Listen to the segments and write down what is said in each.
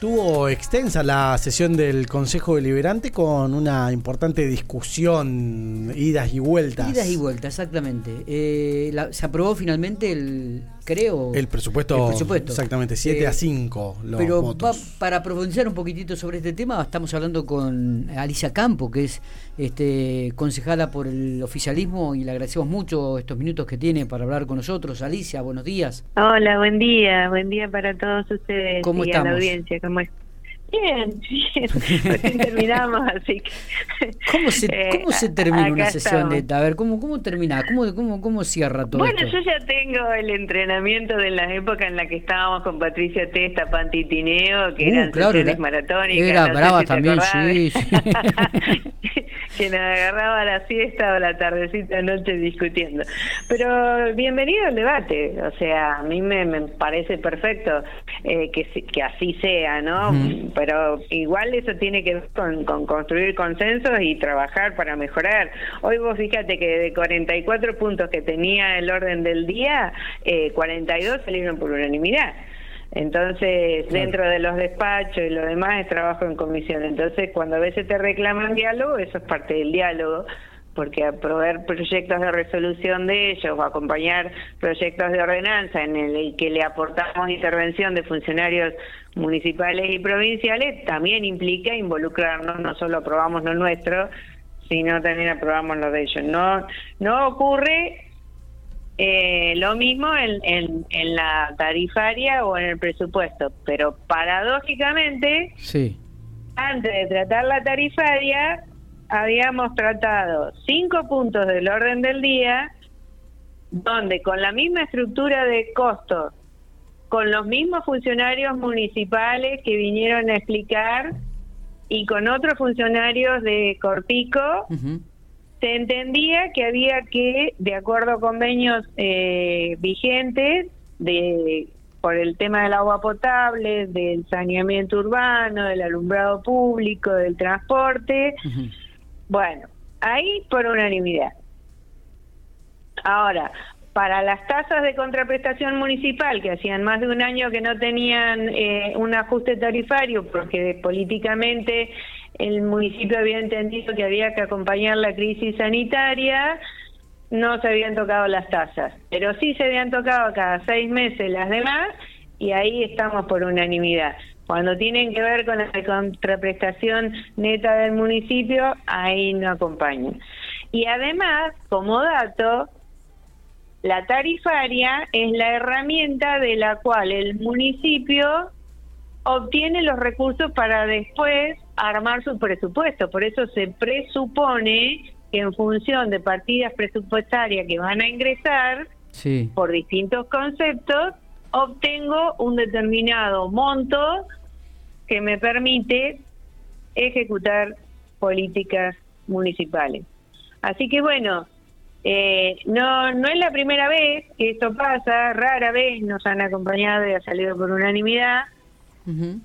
Estuvo extensa la sesión del Consejo Deliberante con una importante discusión, idas y vueltas. Idas y vueltas, exactamente. Eh, se aprobó finalmente el, creo... El presupuesto. El presupuesto. Exactamente, 7 a 5 eh, Pero para profundizar un poquitito sobre este tema, estamos hablando con Alicia Campo, que es este, concejala por el oficialismo y le agradecemos mucho estos minutos que tiene para hablar con nosotros. Alicia, buenos días. Hola, buen día, buen día para todos ustedes ¿Cómo y estamos? a la audiencia. ¿Cómo Bien, bien, recién terminamos, así que... ¿Cómo se, eh, cómo se termina una sesión de esta? A ver, ¿cómo, cómo termina? ¿Cómo, cómo, cómo cierra todo Bueno, yo ya tengo el entrenamiento de la época en la que estábamos con Patricia Testa, Pantitineo, que uh, eran claro, sesiones maratónicas. Era brava también, sí, que nos agarraba la siesta o la tardecita noche discutiendo. Pero bienvenido al debate, o sea, a mí me, me parece perfecto eh, que, que así sea, ¿no? pero igual eso tiene que ver con, construir consensos y trabajar para mejorar. Hoy vos fíjate que de 44 puntos que tenía el orden del día, eh, 42 salieron por unanimidad. Entonces, dentro de los despachos y lo demás es trabajo en comisión. Entonces, cuando a veces te reclaman diálogo, eso es parte del diálogo porque aprobar proyectos de resolución de ellos o acompañar proyectos de ordenanza en el que le aportamos intervención de funcionarios municipales y provinciales también implica involucrarnos, no solo aprobamos lo nuestro, sino también aprobamos lo de ellos. No, no ocurre eh, lo mismo en, en, en, la tarifaria o en el presupuesto, pero paradójicamente, sí. antes de tratar la tarifaria, habíamos tratado cinco puntos del orden del día, donde con la misma estructura de costos, con los mismos funcionarios municipales que vinieron a explicar y con otros funcionarios de Corpico, se entendía que había que, de acuerdo a convenios eh, vigentes, de por el tema del agua potable, del saneamiento urbano, del alumbrado público, del transporte, bueno, ahí por unanimidad. Ahora, para las tasas de contraprestación municipal, que hacían más de un año que no tenían eh, un ajuste tarifario, porque políticamente el municipio había entendido que había que acompañar la crisis sanitaria, no se habían tocado las tasas, pero sí se habían tocado cada seis meses las demás y ahí estamos por unanimidad. Cuando tienen que ver con la contraprestación neta del municipio, ahí no acompañan. Y además, como dato, la tarifaria es la herramienta de la cual el municipio obtiene los recursos para después armar su presupuesto. Por eso se presupone que en función de partidas presupuestarias que van a ingresar por distintos conceptos, obtengo un determinado monto que me permite ejecutar políticas municipales. Así que bueno, eh, no, no es la primera vez que esto pasa, rara vez nos han acompañado y ha salido por unanimidad,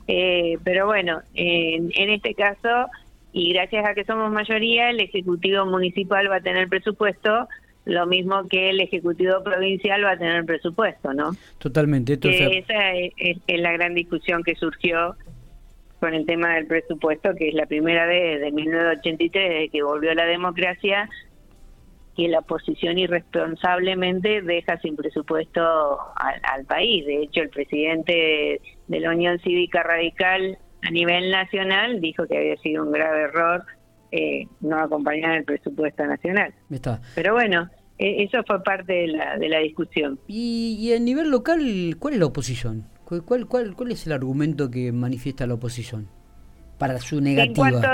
eh, pero bueno, en, en este caso, y gracias a que somos mayoría, el Ejecutivo Municipal va a tener presupuesto lo mismo que el Ejecutivo Provincial va a tener presupuesto, ¿no? Totalmente. esa es, la gran discusión que surgió con el tema del presupuesto, que es la primera vez desde 1983, desde que volvió la democracia, que la oposición irresponsablemente deja sin presupuesto al, país. De hecho, el presidente de la Unión Cívica Radical a nivel nacional dijo que había sido un grave error eh, no acompañar el presupuesto nacional. Está. Pero bueno, e, eso fue parte de la, de la discusión. ¿Y, y a nivel local, cuál es la oposición? ¿Cuál, cuál, ¿Cuál es el argumento que manifiesta la oposición para su negativa? En cuanto,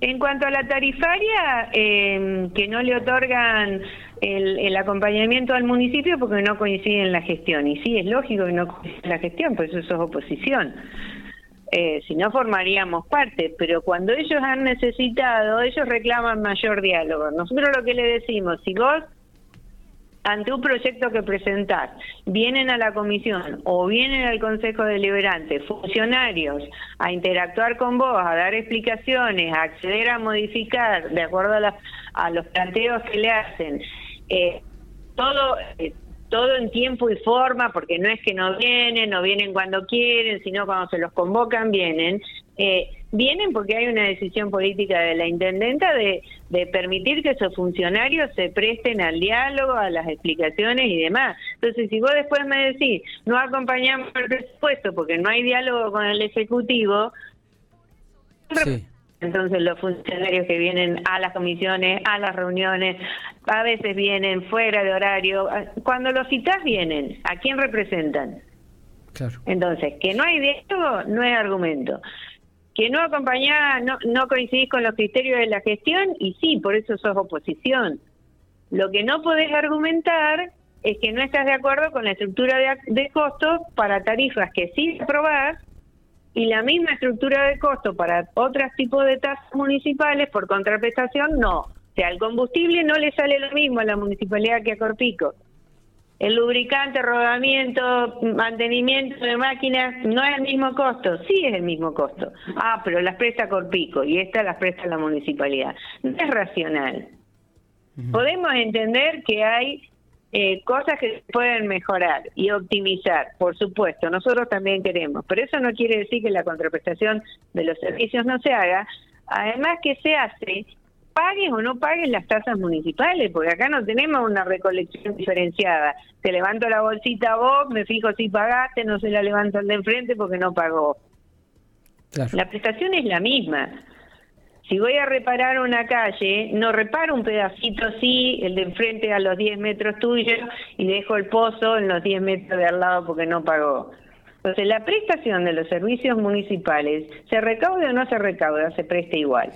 en cuanto a la tarifaria, eh, que no le otorgan el, el, acompañamiento al municipio porque no coincide en la gestión. Y sí, es lógico que no coincide en la gestión, pues eso es oposición. Eh, si no formaríamos parte, pero cuando ellos han necesitado, ellos reclaman mayor diálogo. Nosotros lo que le decimos, si vos ante un proyecto que presentás, vienen a la comisión o vienen al Consejo Deliberante funcionarios a interactuar con vos, a dar explicaciones, a acceder a modificar de acuerdo a, los planteos que le hacen, eh, todo, eh, todo en tiempo y forma, porque no es que no vienen, no vienen cuando quieren, sino cuando se los convocan vienen, eh, vienen porque hay una decisión política de la intendenta de, de permitir que esos funcionarios se presten al diálogo, a las explicaciones y demás. Entonces, si vos después me decís, no acompañamos el presupuesto porque no hay diálogo con el Ejecutivo, entonces los funcionarios que vienen a las comisiones, a las reuniones, a veces vienen fuera de horario, cuando los citas vienen, ¿a quién representan? Claro. Entonces, que no hay diálogo no es argumento que no acompañás, no, no coincidís con los criterios de la gestión y sí, por eso sos oposición. Lo que no podés argumentar es que no estás de acuerdo con la estructura de, de costos para tarifas que sí aprobás y la misma estructura de costo para otros tipos de tasas municipales por contraprestación no. O sea, el combustible no le sale lo mismo a la municipalidad que a Corpico. El lubricante, rodamiento, mantenimiento de máquinas no es el mismo costo, sí es el mismo costo. Ah, pero las presta Corpico y esta las presta la municipalidad. No es racional. Podemos entender que hay eh, cosas que se pueden mejorar y optimizar, por supuesto, nosotros también queremos, pero eso no quiere decir que la contraprestación de los servicios no se haga, además que se hace pagues o no pagues las tasas municipales, porque acá no tenemos una recolección diferenciada. Te levanto la bolsita a vos, me fijo si pagaste, no se la levanto al de enfrente porque no pagó. La prestación es la misma. Si voy a reparar una calle, no reparo un pedacito sí, el de enfrente a los 10 metros tuyos, y dejo el pozo en los 10 metros de al lado porque no pagó. Entonces, la prestación de los servicios municipales, se recauda o no se recauda, se presta igual.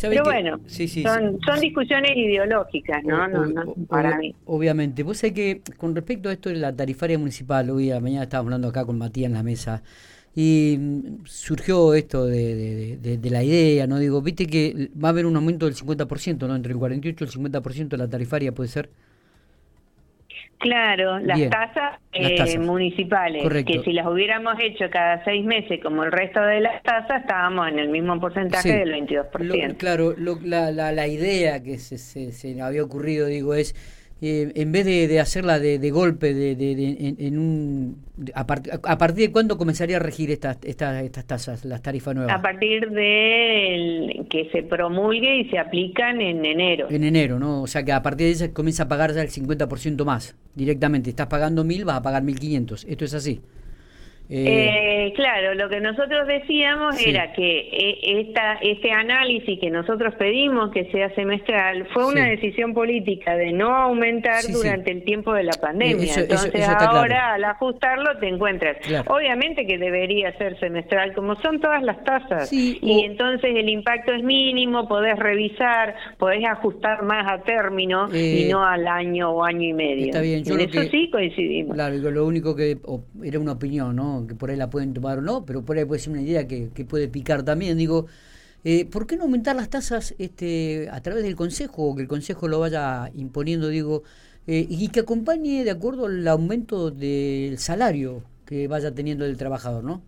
Pero bueno, Son, son discusiones ideológicas, ¿no? no, no para mí. Obviamente. Vos sabés que con respecto a esto de la tarifaria municipal, hoy a mañana estábamos hablando acá con Matías en la mesa, y mm, surgió esto de, de, la idea, ¿no? Digo, viste que va a haber un aumento del 50%, ¿no? Entre el 48 y el 50% de la tarifaria, ¿puede ser? Claro, las tasas, eh, municipales, que si las hubiéramos hecho cada seis meses como el resto de las tasas, estábamos en el mismo porcentaje del 22%. claro, la, la, la, idea que se, se, se había ocurrido, digo, es eh, en vez de, hacerla de, golpe, de, en, un, a, partir de cuándo comenzaría a regir estas estas estas tasas, las tarifas nuevas? A partir de que se promulgue y se aplican en enero. En enero, ¿no? O sea que a partir de eso comienza a pagar ya el 50% más directamente. Estás pagando mil, vas a pagar 1.500. ¿Esto es así? Eh, eh, claro, lo que nosotros decíamos era que eh, esta, este análisis que nosotros pedimos que sea semestral fue una decisión política de no aumentar durante el tiempo de la pandemia. entonces ahora al ajustarlo te encuentras. Obviamente que debería ser semestral, como son todas las tasas. y entonces el impacto es mínimo, podés revisar, podés ajustar más a término y no al año o año y medio. Está bien, en eso sí coincidimos. Claro, lo único que era una opinión, ¿no? Que por ahí la pueden tomar o no, pero por ahí puede ser una idea que, puede picar también. Digo, eh, ¿por qué no aumentar las tasas este, a través del Consejo o que el Consejo lo vaya imponiendo, digo, eh, y que acompañe de acuerdo al aumento del salario que vaya teniendo el trabajador, ¿no?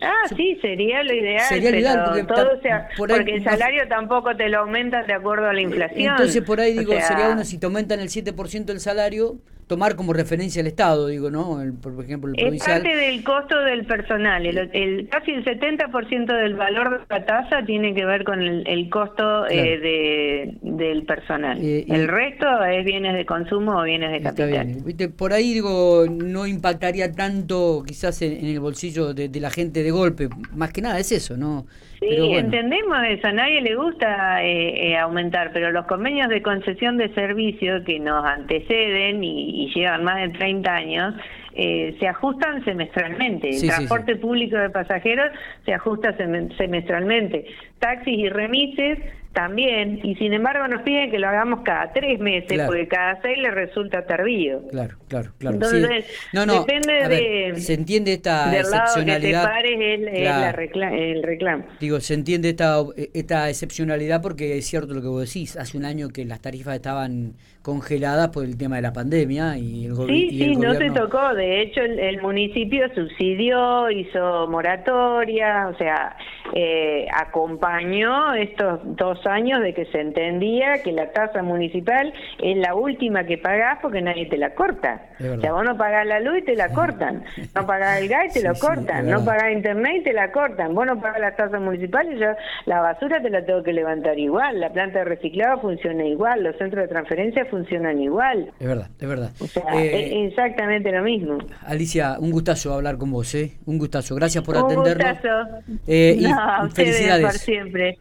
ah, sí, sería lo ideal. Sería lo ideal porque, todo sea, porque el salario tampoco te lo aumentan de acuerdo a la inflación. Entonces, por ahí digo, sería uno, si te aumentan el 7% el salario, tomar como referencia el Estado, digo, ¿no? por ejemplo, el provincial. Es parte del costo del personal. El, casi el 70% del valor de la tasa tiene que ver con el, costo eh, de, del personal. Eh, el resto es bienes de consumo o bienes de capital. ¿Viste? Por ahí, digo, no impactaría tanto quizás en, el bolsillo de, la gente de golpe. Más que nada es eso, ¿no? Sí, entendemos eso. A nadie le gusta eh, aumentar, pero los convenios de concesión de servicios que nos anteceden y y llevan más de 30 años, eh, se ajustan semestralmente. el transporte público de pasajeros se ajusta semestralmente. Taxis y remises también, y sin embargo nos piden que lo hagamos cada tres meses, porque cada seis le resulta tardío. Claro, claro, claro. Entonces, depende de... se entiende esta excepcionalidad. el reclamo. Digo, se entiende esta, esta excepcionalidad porque es cierto lo que vos decís, hace un año que las tarifas estaban congeladas por el tema de la pandemia y el, sí, sí, no se tocó, de hecho el, municipio subsidió, hizo moratoria, o sea, eh, acompañó estos dos años de que se entendía que la tasa municipal es la última que pagás porque nadie te la corta. O sea, vos no pagás la luz y te la cortan, no pagás el gas y te lo cortan, no pagás internet y te la cortan, vos no pagás las tasas municipales y yo la basura te la tengo que levantar igual, la planta de reciclado funciona igual, los centros de transferencia funcionan igual. Es verdad, es verdad. O sea, eh, es exactamente lo mismo. Alicia, un gustazo hablar con vos, ¿eh? Un gustazo. Gracias por atendernos. Un gustazo. Eh, y felicidades. Por siempre.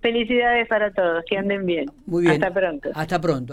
Felicidades para todos, que anden bien. Muy bien. Hasta pronto. Hasta pronto.